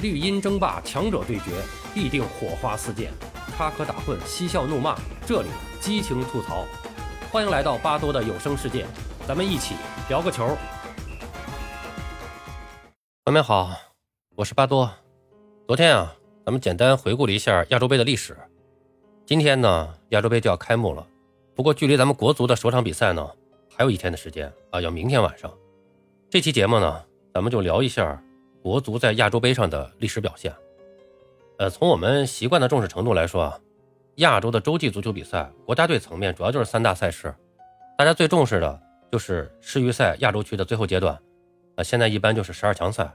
绿茵争霸，强者对决，必定火花四溅；插科打诨，嬉笑怒骂，这里激情吐槽。欢迎来到巴多的有声世界，咱们一起聊个球。朋友们好，我是巴多。昨天啊，咱们简单回顾了一下亚洲杯的历史。今天呢，亚洲杯就要开幕了。不过，距离咱们国足的首场比赛呢，还有一天的时间啊，要明天晚上。这期节目呢，咱们就聊一下。国足在亚洲杯上的历史表现，呃，从我们习惯的重视程度来说啊，亚洲的洲际足球比赛，国家队层面主要就是三大赛事，大家最重视的就是世预赛亚洲区的最后阶段，啊，现在一般就是十二强赛，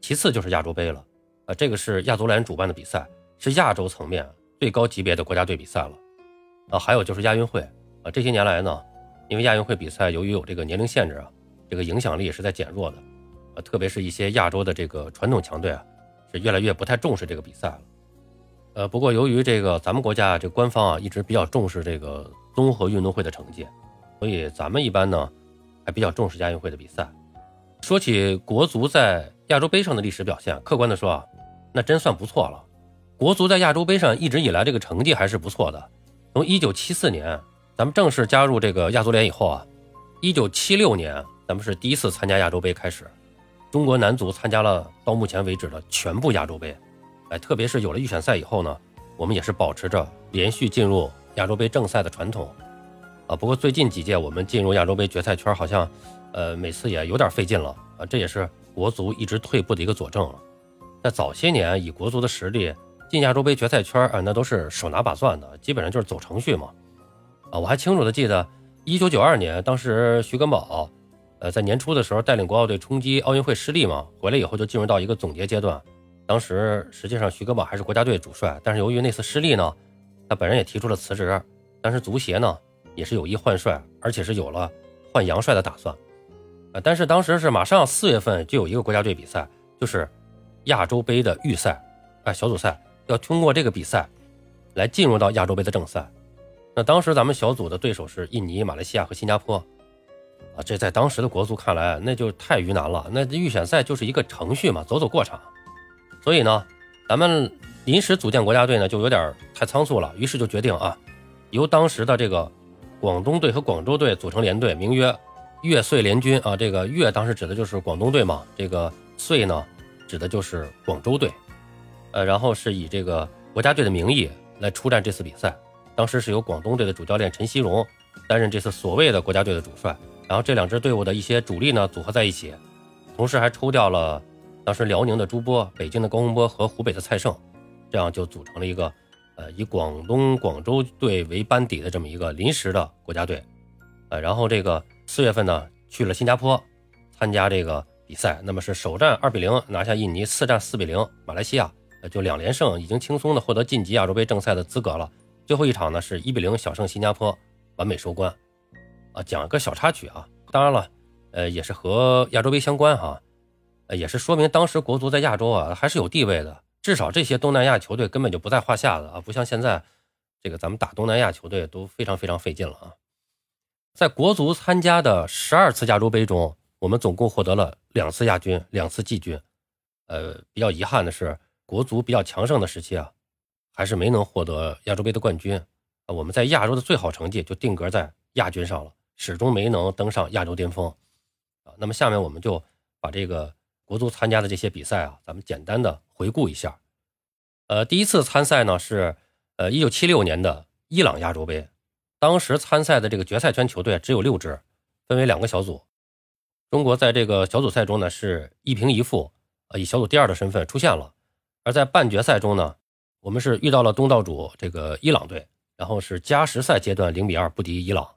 其次就是亚洲杯了，啊，这个是亚足联主办的比赛，是亚洲层面最高级别的国家队比赛了，啊，还有就是亚运会，啊，这些年来呢，因为亚运会比赛由于有这个年龄限制啊，这个影响力是在减弱的。特别是一些亚洲的这个传统强队啊，是越来越不太重视这个比赛了。呃，不过由于这个咱们国家这官方啊一直比较重视这个综合运动会的成绩，所以咱们一般呢还比较重视亚运会的比赛。说起国足在亚洲杯上的历史表现，客观的说啊，那真算不错了。国足在亚洲杯上一直以来这个成绩还是不错的。从1974年咱们正式加入这个亚足联以后啊，1976年咱们是第一次参加亚洲杯开始。中国男足参加了到目前为止的全部亚洲杯，哎，特别是有了预选赛以后呢，我们也是保持着连续进入亚洲杯正赛的传统，啊，不过最近几届我们进入亚洲杯决赛圈好像，呃，每次也有点费劲了啊，这也是国足一直退步的一个佐证了。在早些年，以国足的实力进亚洲杯决赛圈啊，那都是手拿把攥的，基本上就是走程序嘛，啊，我还清楚的记得，一九九二年，当时徐根宝。呃，在年初的时候带领国奥队冲击奥运会失利嘛，回来以后就进入到一个总结阶段。当时实际上徐根宝还是国家队主帅，但是由于那次失利呢，他本人也提出了辞职。但是足协呢也是有意换帅，而且是有了换杨帅的打算。呃，但是当时是马上四月份就有一个国家队比赛，就是亚洲杯的预赛，啊小组赛要通过这个比赛来进入到亚洲杯的正赛。那当时咱们小组的对手是印尼、马来西亚和新加坡。这在当时的国足看来，那就太鱼难了。那预选赛就是一个程序嘛，走走过场。所以呢，咱们临时组建国家队呢，就有点太仓促了。于是就决定啊，由当时的这个广东队和广州队组成联队，名曰粤穗联军啊。这个粤当时指的就是广东队嘛，这个穗呢，指的就是广州队。呃，然后是以这个国家队的名义来出战这次比赛。当时是由广东队的主教练陈锡荣担任这次所谓的国家队的主帅。然后这两支队伍的一些主力呢组合在一起，同时还抽调了当时辽宁的朱波、北京的高洪波和湖北的蔡胜，这样就组成了一个呃以广东广州队为班底的这么一个临时的国家队，呃，然后这个四月份呢去了新加坡参加这个比赛，那么是首战二比零拿下印尼，次战四比零马来西亚，呃就两连胜，已经轻松的获得晋级亚洲杯正赛的资格了。最后一场呢是一比零小胜新加坡，完美收官。啊，讲个小插曲啊，当然了，呃，也是和亚洲杯相关哈，呃，也是说明当时国足在亚洲啊还是有地位的，至少这些东南亚球队根本就不在话下的啊，不像现在这个咱们打东南亚球队都非常非常费劲了啊。在国足参加的十二次亚洲杯中，我们总共获得了两次亚军，两次季军。呃，比较遗憾的是，国足比较强盛的时期啊，还是没能获得亚洲杯的冠军啊。我们在亚洲的最好成绩就定格在亚军上了。始终没能登上亚洲巅峰，啊，那么下面我们就把这个国足参加的这些比赛啊，咱们简单的回顾一下。呃，第一次参赛呢是呃一九七六年的伊朗亚洲杯，当时参赛的这个决赛圈球队只有六支，分为两个小组。中国在这个小组赛中呢是一平一负，呃以小组第二的身份出现了。而在半决赛中呢，我们是遇到了东道主这个伊朗队，然后是加时赛阶段零比二不敌伊朗。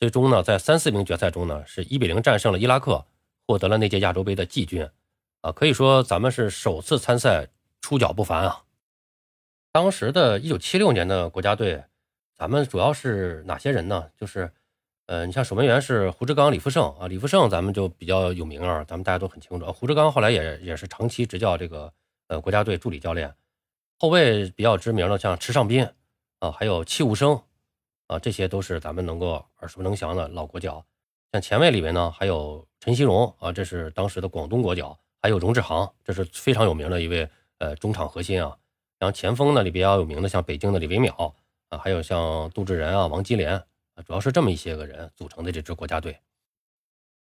最终呢，在三四名决赛中呢，是一比零战胜了伊拉克，获得了那届亚洲杯的季军，啊，可以说咱们是首次参赛，出脚不凡啊。当时的一九七六年的国家队，咱们主要是哪些人呢？就是，呃，你像守门员是胡志刚、李富胜啊，李富胜咱们就比较有名啊，咱们大家都很清楚。胡志刚后来也也是长期执教这个呃国家队助理教练。后卫比较知名的像池尚斌啊，还有戚务生。啊，这些都是咱们能够耳熟能详的老国脚，像前卫里面呢，还有陈锡荣啊，这是当时的广东国脚，还有荣志航，这是非常有名的一位呃中场核心啊。然后前锋呢里比较有名的，像北京的李维淼啊，还有像杜志仁啊、王基连啊，主要是这么一些个人组成的这支国家队。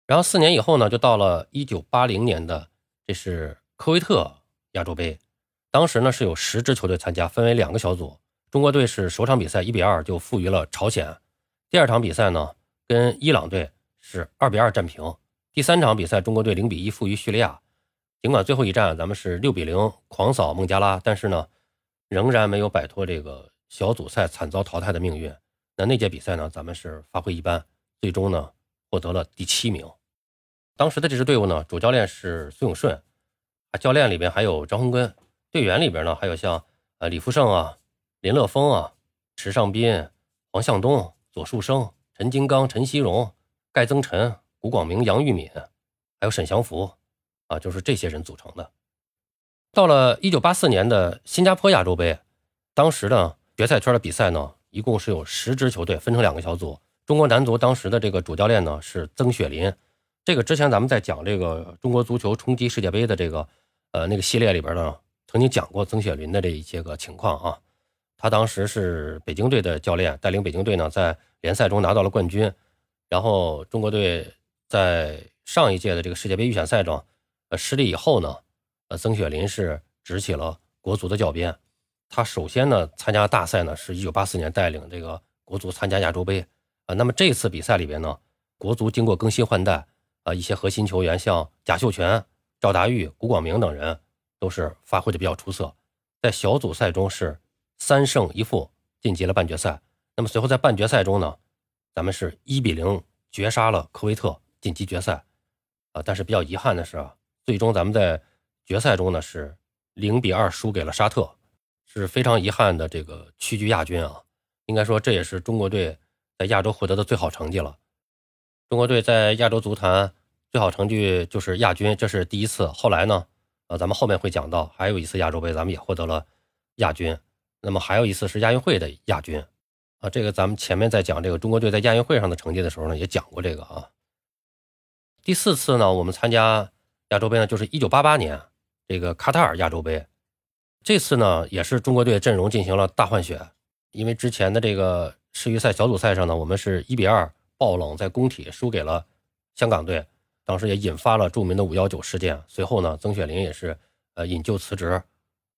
然后四年以后呢，就到了一九八零年的，这是科威特亚洲杯。当时呢是有十支球队参加，分为两个小组。中国队是首场比赛一比二就负于了朝鲜，第二场比赛呢跟伊朗队是二比二战平，第三场比赛中国队零比一负于叙利亚。尽管最后一战咱们是六比零狂扫孟加拉，但是呢仍然没有摆脱这个小组赛惨遭淘汰的命运。那那届比赛呢咱们是发挥一般，最终呢获得了第七名。当时的这支队伍呢主教练是苏永顺，啊教练里边还有张洪根。队员里边呢，还有像呃李福胜啊、林乐峰啊、池尚斌、黄向东、左树生、陈金刚、陈希荣、盖增辰、古广明、杨玉敏，还有沈祥福啊，就是这些人组成的。到了一九八四年的新加坡亚洲杯，当时呢决赛圈的比赛呢，一共是有十支球队分成两个小组。中国男足当时的这个主教练呢是曾雪林，这个之前咱们在讲这个中国足球冲击世界杯的这个呃那个系列里边呢。曾经讲过曾雪林的这一些个情况啊，他当时是北京队的教练，带领北京队呢在联赛中拿到了冠军。然后中国队在上一届的这个世界杯预选赛中，呃失利以后呢，呃曾雪林是执起了国足的教鞭。他首先呢参加大赛呢是一九八四年带领这个国足参加亚洲杯啊。那么这次比赛里边呢，国足经过更新换代啊，一些核心球员像贾秀全、赵达玉、古广明等人。都是发挥的比较出色，在小组赛中是三胜一负晋级了半决赛。那么随后在半决赛中呢，咱们是一比零绝杀了科威特晋级决赛。啊，但是比较遗憾的是啊，最终咱们在决赛中呢是零比二输给了沙特，是非常遗憾的这个屈居亚军啊。应该说这也是中国队在亚洲获得的最好成绩了。中国队在亚洲足坛最好成绩就是亚军，这是第一次。后来呢？呃，咱们后面会讲到，还有一次亚洲杯，咱们也获得了亚军。那么还有一次是亚运会的亚军，啊，这个咱们前面在讲这个中国队在亚运会上的成绩的时候呢，也讲过这个啊。第四次呢，我们参加亚洲杯呢，就是一九八八年这个卡塔尔亚洲杯。这次呢，也是中国队阵容进行了大换血，因为之前的这个世预赛小组赛上呢，我们是一比二爆冷在工体输给了香港队。当时也引发了著名的五幺九事件。随后呢，曾雪林也是呃引咎辞职，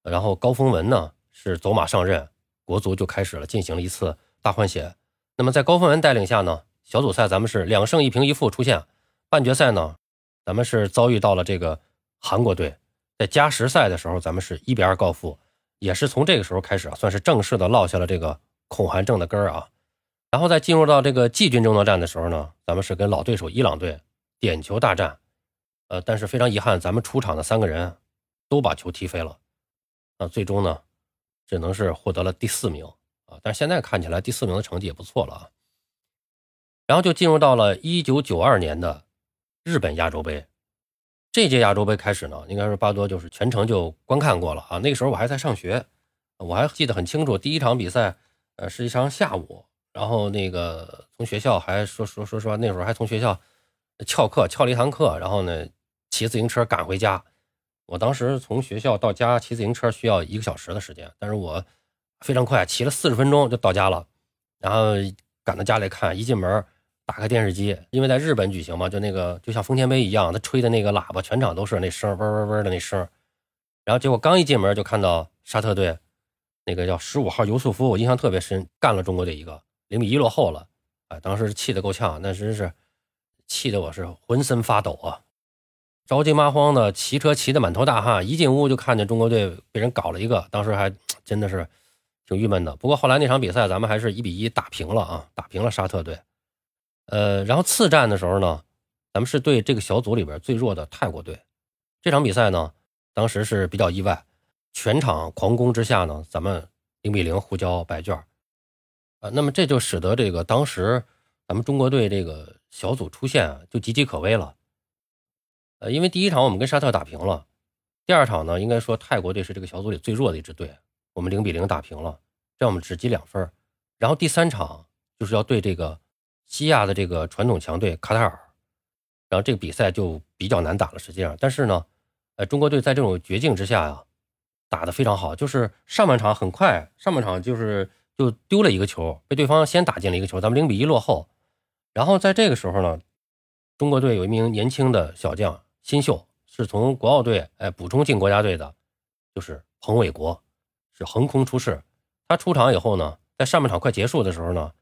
然后高峰文呢是走马上任，国足就开始了进行了一次大换血。那么在高峰文带领下呢，小组赛咱们是两胜一平一负出现，半决赛呢，咱们是遭遇到了这个韩国队，在加时赛的时候咱们是一比二告负，也是从这个时候开始啊，算是正式的落下了这个恐韩症的根儿啊。然后在进入到这个季军争夺战的时候呢，咱们是跟老对手伊朗队。点球大战，呃，但是非常遗憾，咱们出场的三个人都把球踢飞了，啊，最终呢，只能是获得了第四名啊。但是现在看起来，第四名的成绩也不错了啊。然后就进入到了一九九二年的日本亚洲杯，这届亚洲杯开始呢，应该是巴多就是全程就观看过了啊。那个时候我还在上学，我还记得很清楚，第一场比赛，呃，是一场下午，然后那个从学校还说说说实话，那会儿还从学校。翘课翘了一堂课，然后呢，骑自行车赶回家。我当时从学校到家骑自行车需要一个小时的时间，但是我非常快，骑了四十分钟就到家了。然后赶到家里看，一进门打开电视机，因为在日本举行嘛，就那个就像丰田杯一样，他吹的那个喇叭，全场都是那声，嗡嗡嗡的那声。然后结果刚一进门就看到沙特队那个叫十五号尤素夫，我印象特别深，干了中国队一个零比一落后了。哎，当时气得够呛，那真是。气得我是浑身发抖啊，着急麻慌的骑车骑得满头大汗，一进屋就看见中国队被人搞了一个，当时还 真的是 挺郁闷的。不过后来那场比赛咱们还是一比一打平了啊，打平了沙特队。呃，然后次战的时候呢，咱们是对这个小组里边最弱的泰国队。这场比赛呢，当时是比较意外，全场狂攻之下呢，咱们零比零互交白卷啊，那么这就使得这个当时咱们中国队这个。小组出线啊，就岌岌可危了。呃，因为第一场我们跟沙特打平了，第二场呢，应该说泰国队是这个小组里最弱的一支队，我们零比零打平了，这样我们只积两分。然后第三场就是要对这个西亚的这个传统强队卡塔尔，然后这个比赛就比较难打了。实际上，但是呢，呃，中国队在这种绝境之下呀，打得非常好，就是上半场很快，上半场就是就丢了一个球，被对方先打进了一个球，咱们零比一落后。然后在这个时候呢，中国队有一名年轻的小将新秀，是从国奥队哎补充进国家队的，就是彭伟国，是横空出世。他出场以后呢，在上半场快结束的时候呢，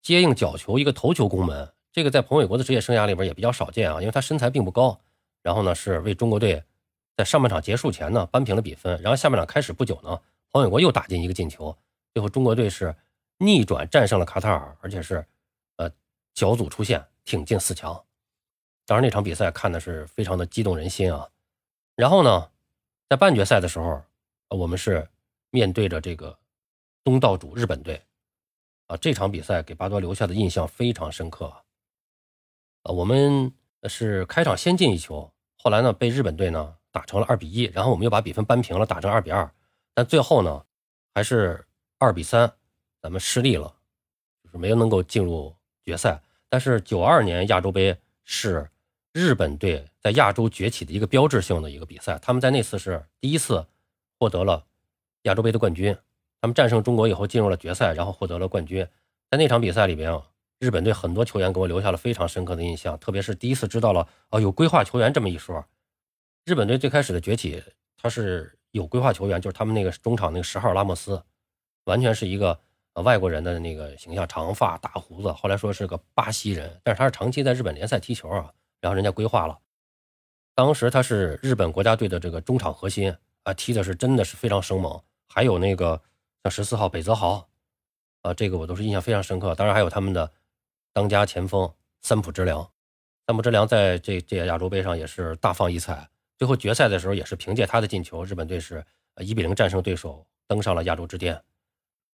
接应角球一个头球攻门，这个在彭伟国的职业生涯里边也比较少见啊，因为他身材并不高。然后呢，是为中国队在上半场结束前呢扳平了比分。然后下半场开始不久呢，彭伟国又打进一个进球，最后中国队是逆转战胜了卡塔尔，而且是呃小组出线，挺进四强。当然那场比赛看的是非常的激动人心啊。然后呢，在半决赛的时候，我们是面对着这个东道主日本队啊，这场比赛给巴多留下的印象非常深刻啊。我们是开场先进一球。后来呢，被日本队呢打成了二比一，然后我们又把比分扳平了，打成二比二。但最后呢，还是二比三，咱们失利了，就是没有能够进入决赛。但是九二年亚洲杯是日本队在亚洲崛起的一个标志性的一个比赛，他们在那次是第一次获得了亚洲杯的冠军。他们战胜中国以后进入了决赛，然后获得了冠军。在那场比赛里边。日本队很多球员给我留下了非常深刻的印象，特别是第一次知道了哦有规划球员这么一说。日本队最开始的崛起，他是有规划球员，就是他们那个中场那个十号拉莫斯，完全是一个呃外国人的那个形象，长发大胡子。后来说是个巴西人，但是他是长期在日本联赛踢球啊，然后人家规划了。当时他是日本国家队的这个中场核心啊，踢的是真的是非常生猛。还有那个像十四号北泽豪啊，这个我都是印象非常深刻。当然还有他们的。当家前锋三浦知良，三浦知良在这这届亚洲杯上也是大放异彩。最后决赛的时候也是凭借他的进球，日本队是呃一比零战胜对手，登上了亚洲之巅。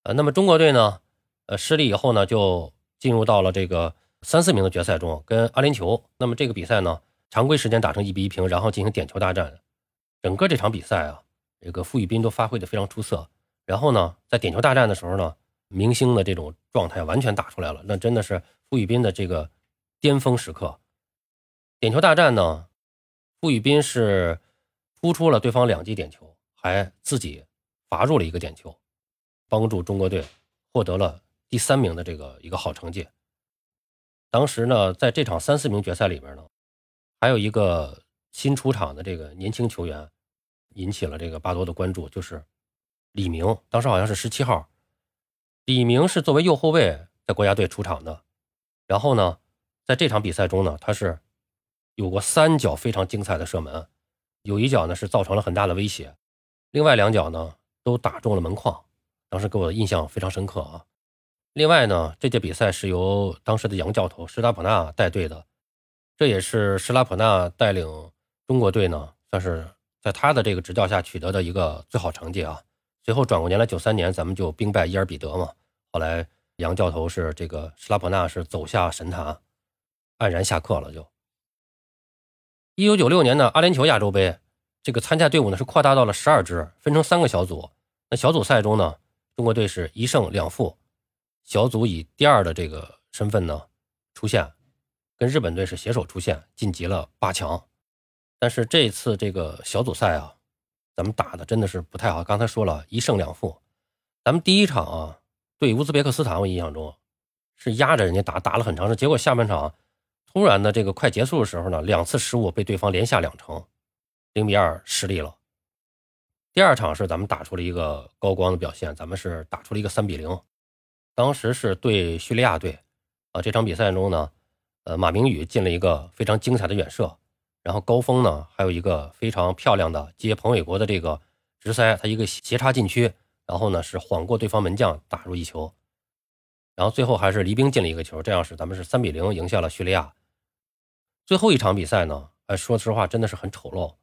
呃，那么中国队呢，呃失利以后呢，就进入到了这个三四名的决赛中，跟阿联酋。那么这个比赛呢，常规时间打成一比一平，然后进行点球大战。整个这场比赛啊，这个傅玉斌都发挥的非常出色。然后呢，在点球大战的时候呢，明星的这种状态完全打出来了，那真的是。傅玉斌的这个巅峰时刻，点球大战呢，傅玉斌是突出了对方两记点球，还自己罚入了一个点球，帮助中国队获得了第三名的这个一个好成绩。当时呢，在这场三四名决赛里边呢，还有一个新出场的这个年轻球员引起了这个巴多的关注，就是李明，当时好像是十七号。李明是作为右后卫在国家队出场的。然后呢，在这场比赛中呢，他是有过三脚非常精彩的射门，有一脚呢是造成了很大的威胁，另外两脚呢都打中了门框，当时给我的印象非常深刻啊。另外呢，这届比赛是由当时的洋教头施拉普纳带队的，这也是施拉普纳带领中国队呢，算是在他的这个执教下取得的一个最好成绩啊。随后转过年来，九三年咱们就兵败伊尔比德嘛，后来。杨教头是这个施拉普纳是走下神坛，黯然下课了。就一九九六年的阿联酋亚洲杯，这个参加队伍呢是扩大到了十二支，分成三个小组。那小组赛中呢，中国队是一胜两负，小组以第二的这个身份呢出现，跟日本队是携手出现，晋级了八强。但是这次这个小组赛啊，咱们打的真的是不太好。刚才说了一胜两负，咱们第一场啊。对乌兹别克斯坦，我印象中是压着人家打，打了很长时间。结果下半场突然的这个快结束的时候呢，两次失误被对方连下两城，零比二失利了。第二场是咱们打出了一个高光的表现，咱们是打出了一个三比零。当时是对叙利亚队啊，这场比赛中呢，呃，马明宇进了一个非常精彩的远射，然后高峰呢还有一个非常漂亮的接彭伟国的这个直塞，他一个斜插禁区。然后呢，是晃过对方门将打入一球，然后最后还是黎兵进了一个球，这样是咱们是三比零赢下了叙利亚。最后一场比赛呢，哎，说实话真的是很丑陋。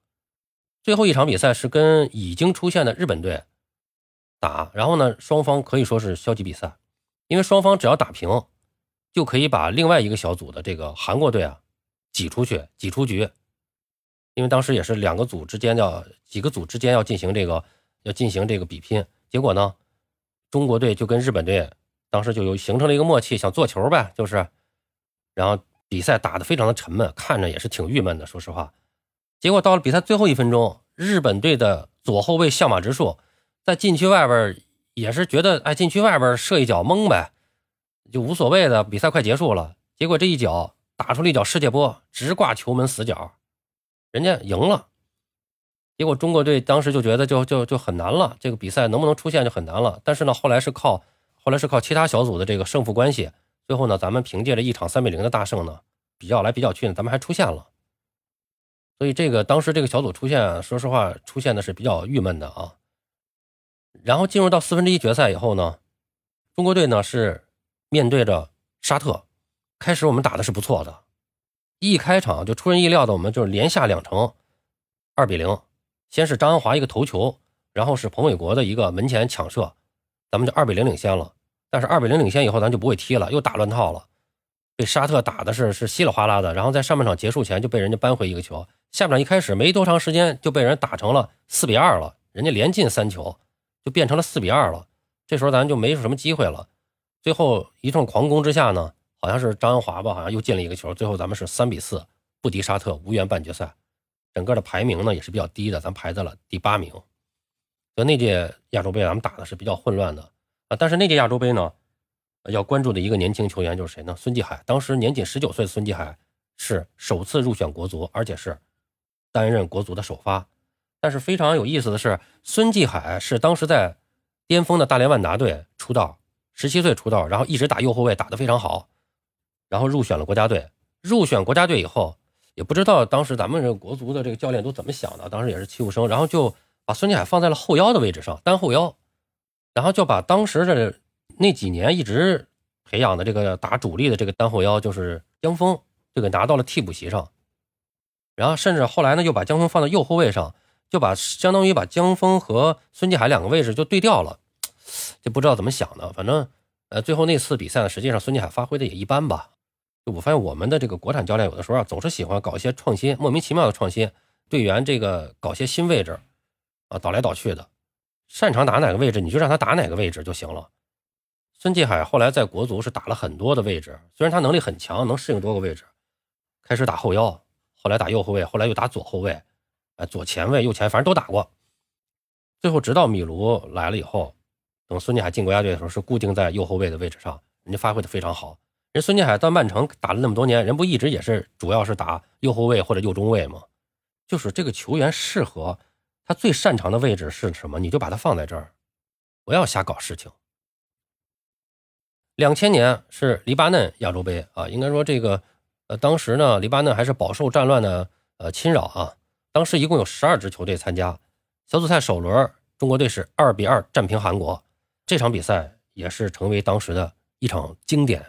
最后一场比赛是跟已经出现的日本队打，然后呢，双方可以说是消极比赛，因为双方只要打平，就可以把另外一个小组的这个韩国队啊挤出去，挤出局。因为当时也是两个组之间要几个组之间要进行这个要进行这个比拼。结果呢，中国队就跟日本队当时就有形成了一个默契，想做球呗，就是，然后比赛打得非常的沉闷，看着也是挺郁闷的。说实话，结果到了比赛最后一分钟，日本队的左后卫相马直树在禁区外边也是觉得，哎，禁区外边射一脚蒙呗，就无所谓的。比赛快结束了，结果这一脚打出了一脚世界波，直挂球门死角，人家赢了。结果中国队当时就觉得就就就很难了，这个比赛能不能出现就很难了。但是呢，后来是靠后来是靠其他小组的这个胜负关系，最后呢，咱们凭借着一场三比零的大胜呢，比较来比较去呢，咱们还出现了。所以这个当时这个小组出现，说实话出现的是比较郁闷的啊。然后进入到四分之一决赛以后呢，中国队呢是面对着沙特，开始我们打的是不错的，一开场就出人意料的，我们就是连下两城，二比零。先是张恩华一个头球，然后是彭伟国的一个门前抢射，咱们就二比零领先了。但是二比零领先以后，咱就不会踢了，又打乱套了，被沙特打的是是稀里哗啦的。然后在上半场结束前就被人家扳回一个球，下半场一开始没多长时间就被人打成了四比二了，人家连进三球，就变成了四比二了。这时候咱就没什么机会了。最后一通狂攻之下呢，好像是张恩华吧，好像又进了一个球。最后咱们是三比四不敌沙特，无缘半决赛。整个的排名呢也是比较低的，咱排在了第八名。所以那届亚洲杯咱们打的是比较混乱的啊。但是那届亚洲杯呢，要关注的一个年轻球员就是谁呢？孙继海。当时年仅十九岁的孙继海是首次入选国足，而且是担任国足的首发。但是非常有意思的是，孙继海是当时在巅峰的大连万达队出道，十七岁出道，然后一直打右后卫，打得非常好，然后入选了国家队。入选国家队以后。也不知道当时咱们这个国足的这个教练都怎么想的，当时也是欺负生，然后就把孙继海放在了后腰的位置上，单后腰，然后就把当时的那几年一直培养的这个打主力的这个单后腰，就是江峰，就给拿到了替补席上，然后甚至后来呢又把江峰放到右后卫上，就把相当于把江峰和孙继海两个位置就对调了，就不知道怎么想的，反正呃最后那次比赛呢，实际上孙继海发挥的也一般吧。就我发现我们的这个国产教练有的时候啊，总是喜欢搞一些创新，莫名其妙的创新，队员这个搞些新位置，啊，倒来倒去的，擅长打哪个位置你就让他打哪个位置就行了。孙继海后来在国足是打了很多的位置，虽然他能力很强，能适应多个位置，开始打后腰，后来打右后卫，后来又打左后卫，哎，左前卫、右前，反正都打过。最后直到米卢来了以后，等孙继海进国家队的时候，是固定在右后卫的位置上，人家发挥的非常好。人孙继海到曼城打了那么多年，人不一直也是主要是打右后卫或者右中卫吗？就是这个球员适合他最擅长的位置是什么，你就把他放在这儿，不要瞎搞事情。两千年是黎巴嫩亚洲杯啊，应该说这个呃，当时呢，黎巴嫩还是饱受战乱的呃侵扰啊。当时一共有十二支球队参加小组赛首轮，中国队是二比二战平韩国，这场比赛也是成为当时的一场经典。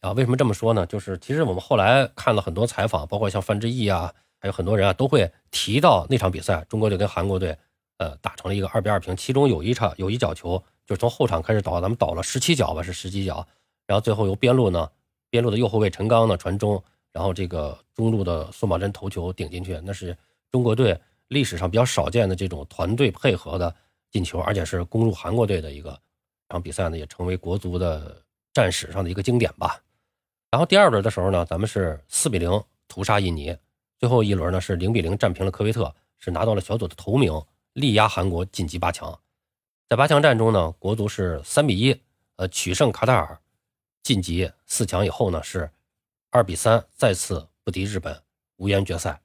啊，为什么这么说呢？就是其实我们后来看了很多采访，包括像范志毅啊，还有很多人啊，都会提到那场比赛，中国队跟韩国队，呃，打成了一个二比二平。其中有一场有一脚球，就是从后场开始倒，咱们倒了十七脚吧，是十几脚，然后最后由边路呢，边路的右后卫陈刚呢传中，然后这个中路的宋宝珍头球顶进去，那是中国队历史上比较少见的这种团队配合的进球，而且是攻入韩国队的一个场比赛呢，也成为国足的战史上的一个经典吧。然后第二轮的时候呢，咱们是四比零屠杀印尼，最后一轮呢是零比零战平了科威特，是拿到了小组的头名，力压韩国晋级八强。在八强战中呢，国足是三比一，呃取胜卡塔尔，晋级四强以后呢是二比三再次不敌日本，无缘决赛。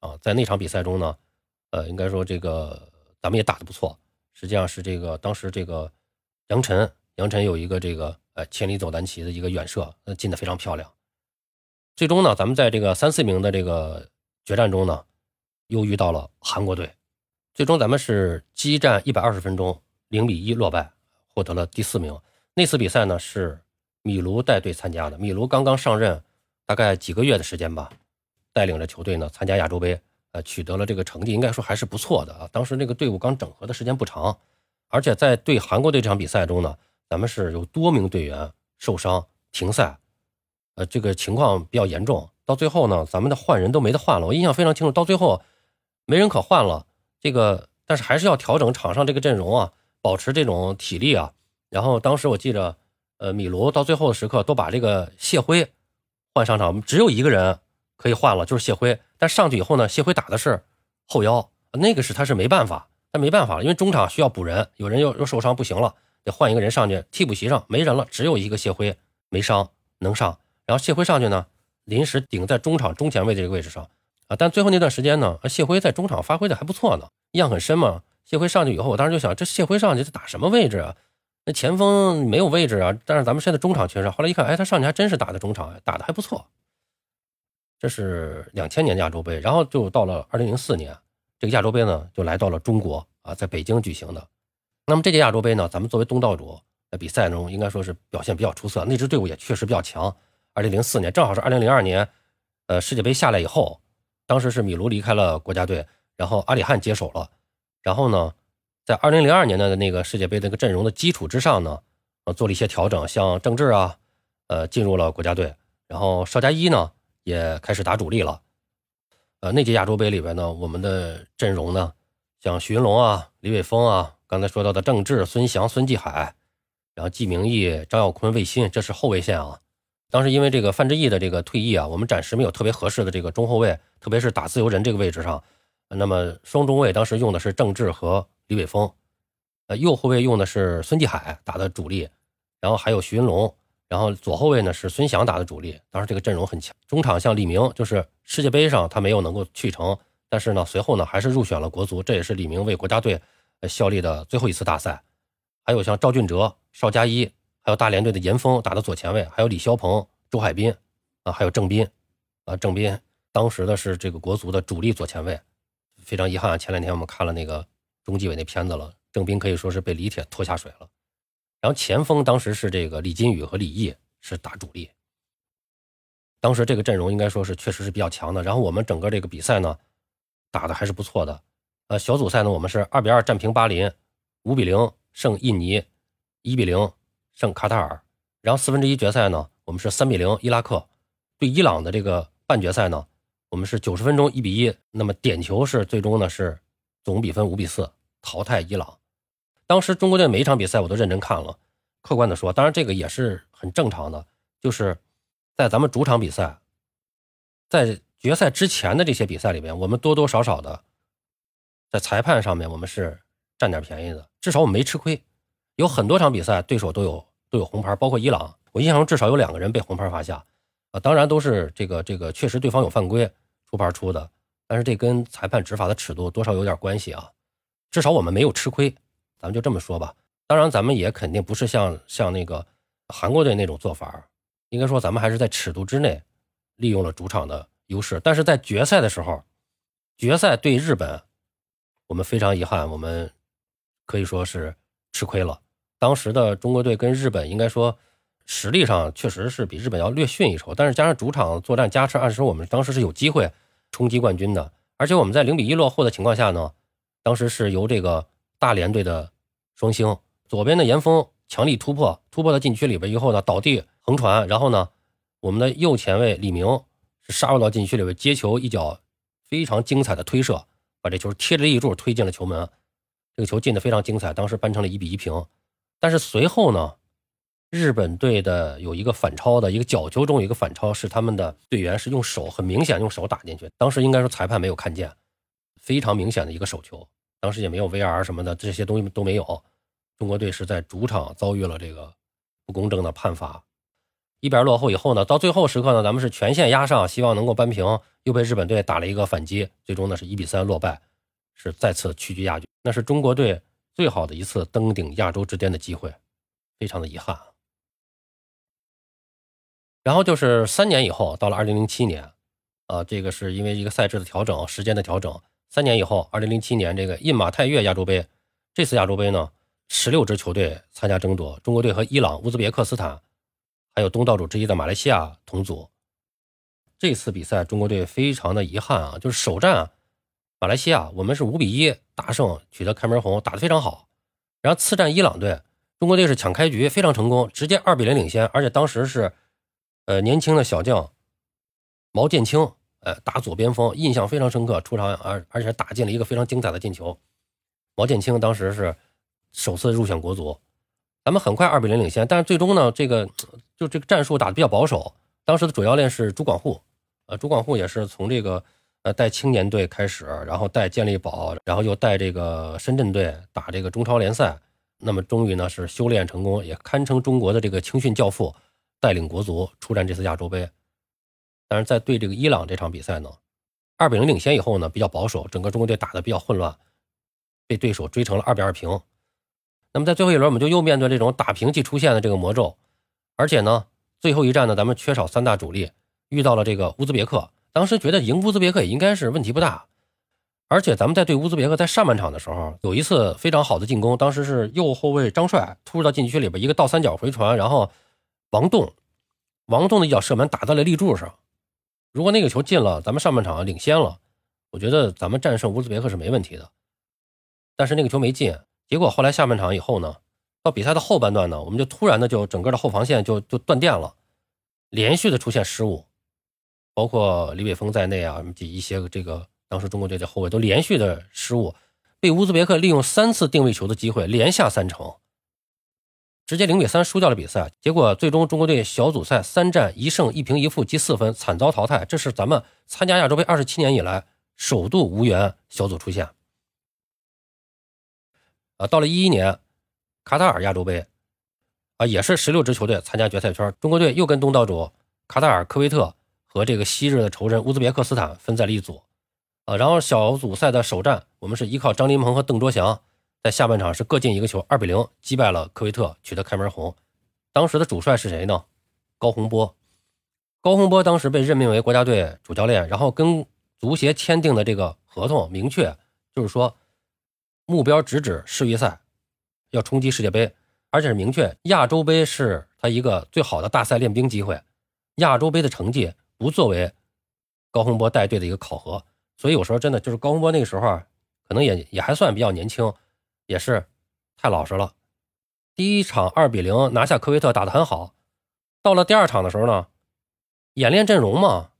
啊，在那场比赛中呢，呃，应该说这个咱们也打得不错，实际上是这个当时这个杨晨，杨晨有一个这个。呃，千里走单骑的一个远射，那进的非常漂亮。最终呢，咱们在这个三四名的这个决战中呢，又遇到了韩国队。最终咱们是激战一百二十分钟，零比一落败，获得了第四名。那次比赛呢是米卢带队参加的，米卢刚刚上任，大概几个月的时间吧，带领着球队呢参加亚洲杯，呃，取得了这个成绩，应该说还是不错的啊。当时那个队伍刚整合的时间不长，而且在对韩国队这场比赛中呢。咱们是有多名队员受伤停赛，呃，这个情况比较严重。到最后呢，咱们的换人都没得换了。我印象非常清楚，到最后没人可换了。这个，但是还是要调整场上这个阵容啊，保持这种体力啊。然后当时我记着，呃，米卢到最后的时刻都把这个谢辉换上场，只有一个人可以换了，就是谢辉。但上去以后呢，谢辉打的是后腰，那个是他是没办法，但没办法了，因为中场需要补人，有人又又受伤不行了，得换一个人上去。替补席上没人了，只有一个谢辉没伤能上。然后谢辉上去呢，临时顶在中场中前卫这个位置上啊。但最后那段时间呢，谢辉在中场发挥的还不错呢，印象很深嘛。谢辉上去以后，我当时就想，这谢辉上去他打什么位置啊？那前锋没有位置啊。但是咱们现在中场缺少。后来一看，哎，他上去还真是打的中场，打的还不错。这是两千年亚洲杯，然后就到了二零零四年。这个亚洲杯呢，就来到了中国啊，在北京举行的。那么这届亚洲杯呢，咱们作为东道主，在比赛中应该说是表现比较出色，那支队伍也确实比较强。二零零四年正好是二零零二年，呃，世界杯下来以后，当时是米卢离开了国家队，然后阿里汉接手了。然后呢，在二零零二年的那个世界杯那个阵容的基础之上呢，呃，做了一些调整，像郑智啊，呃，进入了国家队，然后邵佳一呢也开始打主力了。呃，那届亚洲杯里边呢，我们的阵容呢，像徐云龙啊、李玮峰啊，刚才说到的郑智、孙祥、孙继海，然后季明义、张耀坤、魏鑫，这是后卫线啊。当时因为这个范志毅的这个退役啊，我们暂时没有特别合适的这个中后卫，特别是打自由人这个位置上。那么双中卫当时用的是郑智和李玮峰，呃，右后卫用的是孙继海打的主力，然后还有徐云龙。然后左后卫呢是孙祥打的主力，当时这个阵容很强。中场像李明，就是世界杯上他没有能够去成，但是呢随后呢还是入选了国足，这也是李明为国家队效力的最后一次大赛。还有像赵俊哲、邵佳一，还有大连队的严峰打的左前卫，还有李霄鹏、周海滨，啊，还有郑斌，啊，郑斌当时的是这个国足的主力左前卫。非常遗憾，前两天我们看了那个中纪委那片子了，郑斌可以说是被李铁拖下水了。然后前锋当时是这个李金羽和李毅是打主力，当时这个阵容应该说是确实是比较强的。然后我们整个这个比赛呢，打的还是不错的。呃，小组赛呢，我们是二比二战平巴林，五比零胜印尼，一比零胜卡塔尔。然后四分之一决赛呢，我们是三比零伊拉克。对伊朗的这个半决赛呢，我们是九十分钟一比一，那么点球是最终呢是总比分五比四淘汰伊朗。当时中国队每一场比赛我都认真看了，客观的说，当然这个也是很正常的，就是在咱们主场比赛，在决赛之前的这些比赛里边，我们多多少少的在裁判上面我们是占点便宜的，至少我们没吃亏。有很多场比赛对手都有都有红牌，包括伊朗，我印象中至少有两个人被红牌罚下，啊，当然都是这个这个确实对方有犯规出牌出的，但是这跟裁判执法的尺度多少有点关系啊，至少我们没有吃亏。咱们就这么说吧，当然咱们也肯定不是像像那个韩国队那种做法，应该说咱们还是在尺度之内利用了主场的优势。但是在决赛的时候，决赛对日本，我们非常遗憾，我们可以说是吃亏了。当时的中国队跟日本应该说实力上确实是比日本要略逊一筹，但是加上主场作战加持，按说我们当时是有机会冲击冠军的。而且我们在零比一落后的情况下呢，当时是由这个。大连队的双星，左边的严峰强力突破，突破到禁区里边以后呢，倒地横传，然后呢，我们的右前卫李明是杀入到禁区里边接球，一脚非常精彩的推射，把这球贴着立柱推进了球门。这个球进的非常精彩，当时扳成了一比一平。但是随后呢，日本队的有一个反超的一个角球中有一个反超，是他们的队员是用手很明显用手打进去，当时应该说裁判没有看见，非常明显的一个手球。当时也没有 VR 什么的，这些东西都没有。中国队是在主场遭遇了这个不公正的判罚，一边落后以后呢，到最后时刻呢，咱们是全线压上，希望能够扳平，又被日本队打了一个反击，最终呢是一比三落败，是再次屈居亚军。那是中国队最好的一次登顶亚洲之巅的机会，非常的遗憾。然后就是三年以后，到了二零零七年，啊，这个是因为一个赛制的调整，时间的调整。三年以后，二零零七年这个印马泰越亚洲杯，这次亚洲杯呢，十六支球队参加争夺，中国队和伊朗、乌兹别克斯坦，还有东道主之一的马来西亚同组。这次比赛中国队非常的遗憾啊，就是首战啊马来西亚，我们是五比一大胜，取得开门红，打得非常好。然后次战伊朗队，中国队是抢开局非常成功，直接二比零领先，而且当时是，呃，年轻的小将毛剑卿。呃，打左边锋印象非常深刻，出场而而且打进了一个非常精彩的进球。毛剑卿当时是首次入选国足，咱们很快二比零领先，但是最终呢，这个就这个战术打的比较保守。当时的主教练是朱广沪，呃，朱广沪也是从这个呃，带青年队开始，然后带健力宝，然后又带这个深圳队打这个中超联赛，那么终于呢是修炼成功，也堪称中国的这个青训教父，带领国足出战这次亚洲杯。但是在对这个伊朗这场比赛呢，二比零领先以后呢，比较保守，整个中国队打的比较混乱，被对手追成了二比二平。那么在最后一轮，我们就又面对这种打平即出现的这个魔咒，而且呢，最后一战呢，咱们缺少三大主力，遇到了这个乌兹别克。当时觉得赢乌兹别克也应该是问题不大，而且咱们在对乌兹别克在上半场的时候有一次非常好的进攻，当时是右后卫张帅突入到禁区里边一个倒三角回传，然后王栋王栋的一脚射门打在了立柱上。如果那个球进了，咱们上半场领先了，我觉得咱们战胜乌兹别克是没问题的。但是那个球没进，结果后来下半场以后呢，到比赛的后半段呢，我们就突然的就整个的后防线就就断电了，连续的出现失误。包括李伟峰在内啊，一些这个当时中国队的后卫都连续的失误，被乌兹别克利用三次定位球的机会连下三城，直接零比三输掉了比赛。结果最终中国队小组赛三战一胜一平一负积四分，惨遭淘汰。这是咱们参加亚洲杯二十七年以来首度无缘小组出线。啊，到了一一年卡塔尔亚洲杯，啊也是十六支球队参加决赛圈，中国队又跟东道主卡塔尔、科威特。和这个昔日的仇人乌兹别克斯坦分在了一组，啊，然后小组赛的首战，我们是依靠张琳芃和邓卓翔，在下半场是各进一个球，二比零击败了科威特，取得开门红。当时的主帅是谁呢？高洪波。高洪波当时被任命为国家队主教练，然后跟足协签订的这个合同明确，就是说目标直指世预赛，要冲击世界杯，而且是明确亚洲杯是他一个最好的大赛练兵机会，亚洲杯的成绩。不作为高洪波带队的一个考核，所以有时候真的就是高洪波那个时候，可能也也还算比较年轻，也是太老实了。第一场二比零拿下科威特打得很好，到了第二场的时候呢，演练阵容嘛，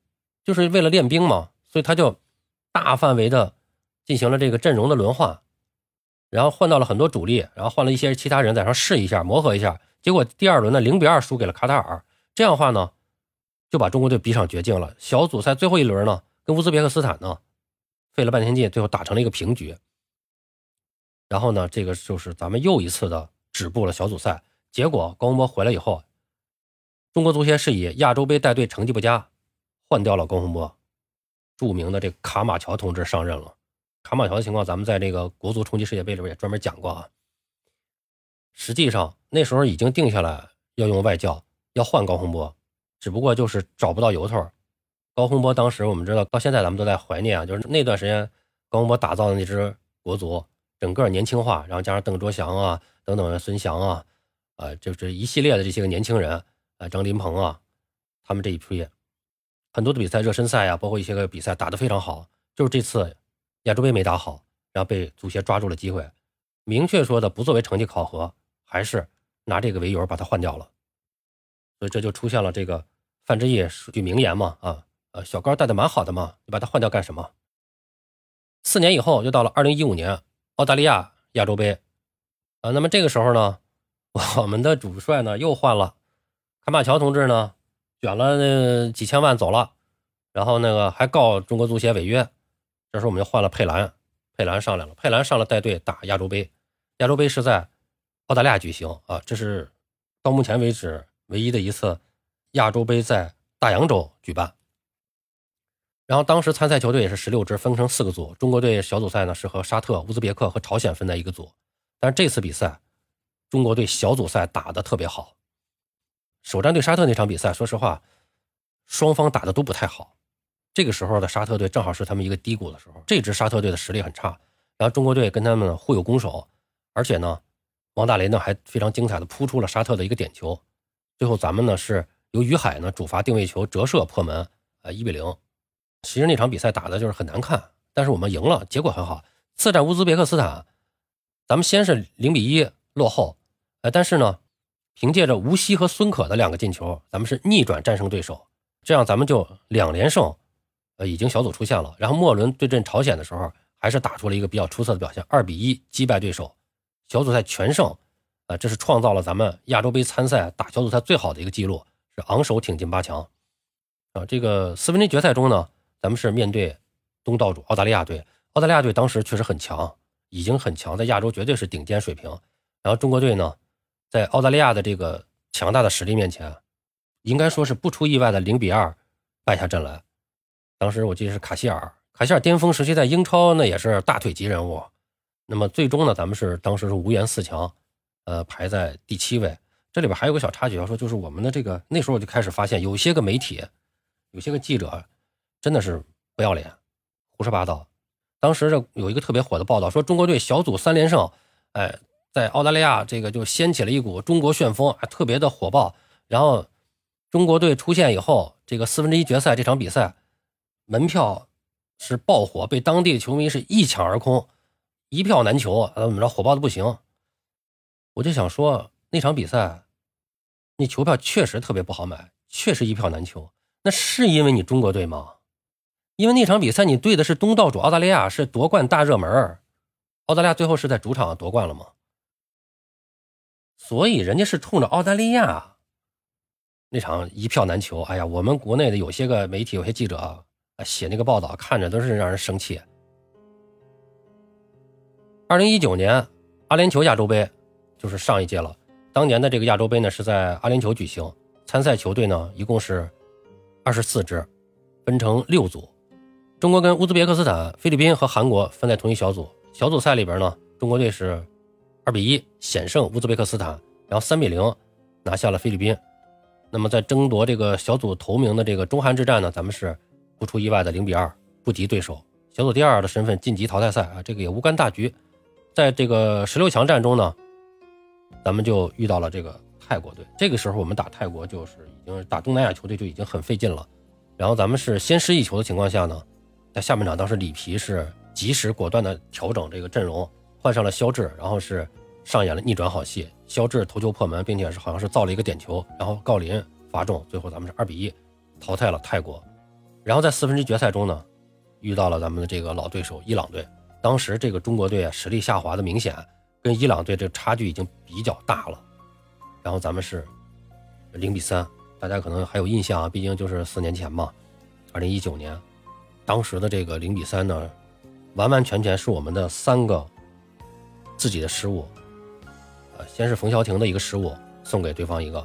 就是为了练兵嘛，所以他就大范围的进行了这个阵容的轮换，然后换到了很多主力，然后换了一些其他人在上试一下磨合一下，结果第二轮呢零比二输给了卡塔尔，这样的话呢。就把中国队逼上绝境了。小组赛最后一轮呢，跟乌兹别克斯坦呢，费了半天劲，最后打成了一个平局。然后呢，这个就是咱们又一次的止步了小组赛。结果高洪波回来以后，中国足协是以亚洲杯带队成绩不佳，换掉了高洪波。著名的这卡马乔同志上任了。卡马乔的情况，咱们在这个国足冲击世界杯里边也专门讲过啊。实际上那时候已经定下来要用外教，要换高洪波。只不过就是找不到由头。高洪波当时我们知道，到现在咱们都在怀念啊，就是那段时间高洪波打造的那支国足，整个年轻化，然后加上邓卓翔啊等等孙祥啊，呃，就是一系列的这些个年轻人，呃，张林鹏啊，他们这一批，很多的比赛热身赛啊，包括一些个比赛打得非常好，就是这次亚洲杯没打好，然后被足协抓住了机会，明确说的不作为成绩考核，还是拿这个为由把他换掉了。所以这就出现了这个范志毅说句名言嘛，啊，呃，小高带的蛮好的嘛，你把他换掉干什么？四年以后，又到了二零一五年澳大利亚亚洲杯，啊，那么这个时候呢，我们的主帅呢又换了，卡马乔同志呢卷了那几千万走了，然后那个还告中国足协违约，这时候我们就换了佩兰，佩兰上来了，佩兰上了带队打亚洲杯，亚洲杯是在澳大利亚举行啊，这是到目前为止。唯一的一次亚洲杯在大洋洲举办，然后当时参赛球队也是十六支，分成四个组。中国队小组赛呢是和沙特、乌兹别克和朝鲜分在一个组，但是这次比赛，中国队小组赛打的特别好。首战对沙特那场比赛，说实话，双方打的都不太好。这个时候的沙特队正好是他们一个低谷的时候，这支沙特队的实力很差，然后中国队跟他们互有攻守，而且呢，王大雷呢还非常精彩的扑出了沙特的一个点球。最后咱们呢是由于海呢主罚定位球折射破门，呃一比零。其实那场比赛打的就是很难看，但是我们赢了，结果很好。次战乌兹别克斯坦，咱们先是零比一落后，呃但是呢凭借着吴曦和孙可的两个进球，咱们是逆转战胜对手，这样咱们就两连胜，呃已经小组出线了。然后末轮对阵朝鲜的时候，还是打出了一个比较出色的表现，二比一击败对手，小组赛全胜。啊，这是创造了咱们亚洲杯参赛打小组赛最好的一个记录，是昂首挺进八强。啊，这个四分之一决赛中呢，咱们是面对东道主澳大利亚队。澳大利亚队当时确实很强，已经很强，在亚洲绝对是顶尖水平。然后中国队呢，在澳大利亚的这个强大的实力面前，应该说是不出意外的零比二败下阵来。当时我记得是卡希尔，卡希尔巅峰时期在英超那也是大腿级人物。那么最终呢，咱们是当时是无缘四强，呃，排在第七位。这里边还有个小插曲要说，就是我们的这个那时候我就开始发现，有些个媒体，有些个记者，真的是不要脸，胡说八道。当时这有一个特别火的报道，说中国队小组三连胜，哎，在澳大利亚这个就掀起了一股中国旋风，还特别的火爆。然后中国队出现以后，这个四分之一决赛这场比赛门票是爆火，被当地的球迷是一抢而空，一票难求，怎么着火爆的不行。我就想说，那场比赛那球票确实特别不好买，确实一票难求。那是因为你中国队吗？因为那场比赛你对的是东道主澳大利亚，是夺冠大热门澳大利亚最后是在主场夺冠了吗？所以人家是冲着澳大利亚那场一票难求。哎呀，我们国内的有些个媒体、有些记者啊，写那个报道，看着都是让人生气。二零一九年阿联酋亚洲杯就是上一届了，当年的这个亚洲杯呢是在阿联酋举行，参赛球队呢一共是二十四支，分成六组。中国跟乌兹别克斯坦、菲律宾和韩国分在同一小组。小组赛里边呢，中国队是二比一险胜乌兹别克斯坦，然后三比零拿下了菲律宾。那么在争夺这个小组头名的这个中韩之战呢，咱们是不出意外的零比二不敌对手，小组第二的身份晋级淘汰赛啊，这个也无关大局。在这个十六强战中呢，咱们就遇到了这个泰国队。这个时候我们打泰国就是已经打东南亚球队就已经很费劲了，然后咱们是先失一球的情况下呢。在下半场，当时里皮是及时果断的调整这个阵容，换上了肖智，然后是上演了逆转好戏。肖智头球破门，并且是好像是造了一个点球，然后郜林罚中，最后咱们是二比一淘汰了泰国。然后在四分之一决赛中呢，遇到了咱们的这个老对手伊朗队。当时这个中国队啊实力下滑的明显，跟伊朗队这差距已经比较大了。然后咱们是零比三，大家可能还有印象啊，毕竟就是四年前嘛，二零一九年。当时的这个零比三呢，完完全全是我们的三个自己的失误。呃，先是冯潇霆的一个失误，送给对方一个。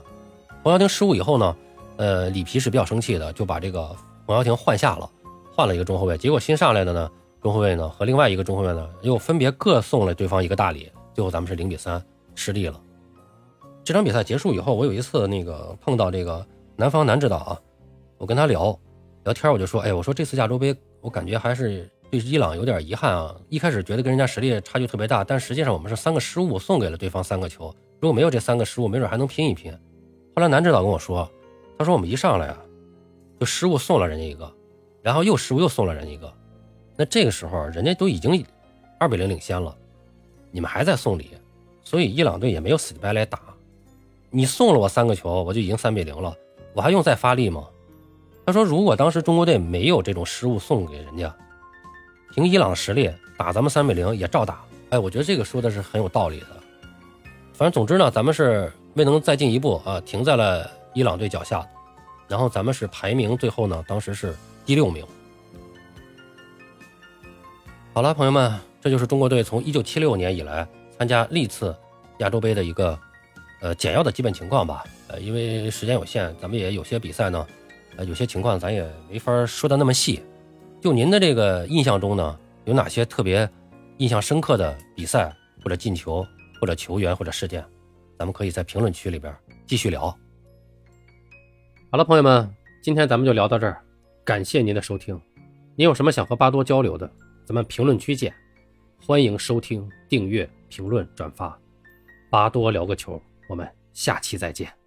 冯潇霆失误以后呢，呃，里皮是比较生气的，就把这个冯潇霆换下了，换了一个中后卫。结果新上来的呢，中后卫呢和另外一个中后卫呢，又分别各送了对方一个大礼。最后咱们是零比三失利了。这场比赛结束以后，我有一次那个碰到这个南方男指导啊，我跟他聊。聊天我就说，哎，我说这次亚洲杯，我感觉还是对伊朗有点遗憾啊。一开始觉得跟人家实力差距特别大，但实际上我们是三个失误送给了对方三个球。如果没有这三个失误，没准还能拼一拼。后来男指导跟我说，他说我们一上来啊，就失误送了人家一个，然后又失误又送了人家一个。那这个时候人家都已经二比零领先了，你们还在送礼，所以伊朗队也没有死乞白赖打。你送了我三个球，我就已经三比零了，我还用再发力吗？他说：“如果当时中国队没有这种失误送给人家，凭伊朗的实力打咱们三比零也照打。”哎，我觉得这个说的是很有道理的。反正总之呢，咱们是未能再进一步啊，停在了伊朗队脚下。然后咱们是排名最后呢，当时是第六名。好了，朋友们，这就是中国队从一九七六年以来参加历次亚洲杯的一个呃简要的基本情况吧。呃，因为时间有限，咱们也有些比赛呢。呃，有些情况咱也没法说的那么细。就您的这个印象中呢，有哪些特别印象深刻的比赛或者进球或者球员或者事件？咱们可以在评论区里边继续聊。好了，朋友们，今天咱们就聊到这儿，感谢您的收听。您有什么想和巴多交流的，咱们评论区见。欢迎收听、订阅、评论、转发。巴多聊个球，我们下期再见。